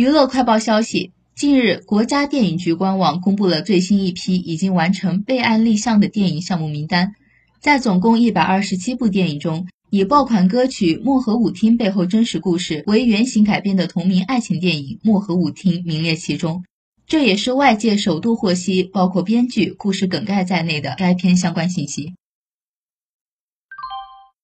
娱乐快报消息近日国家电影局官网公布了最新一批已经完成备案立项的电影项目名单。在总共一百二十七部电影中以爆款歌曲漠河舞厅背后真实故事为原型改编的同名爱情电影漠河舞厅名列其中。这也是外界首度获悉包括编剧故事梗概在内的该片相关信息。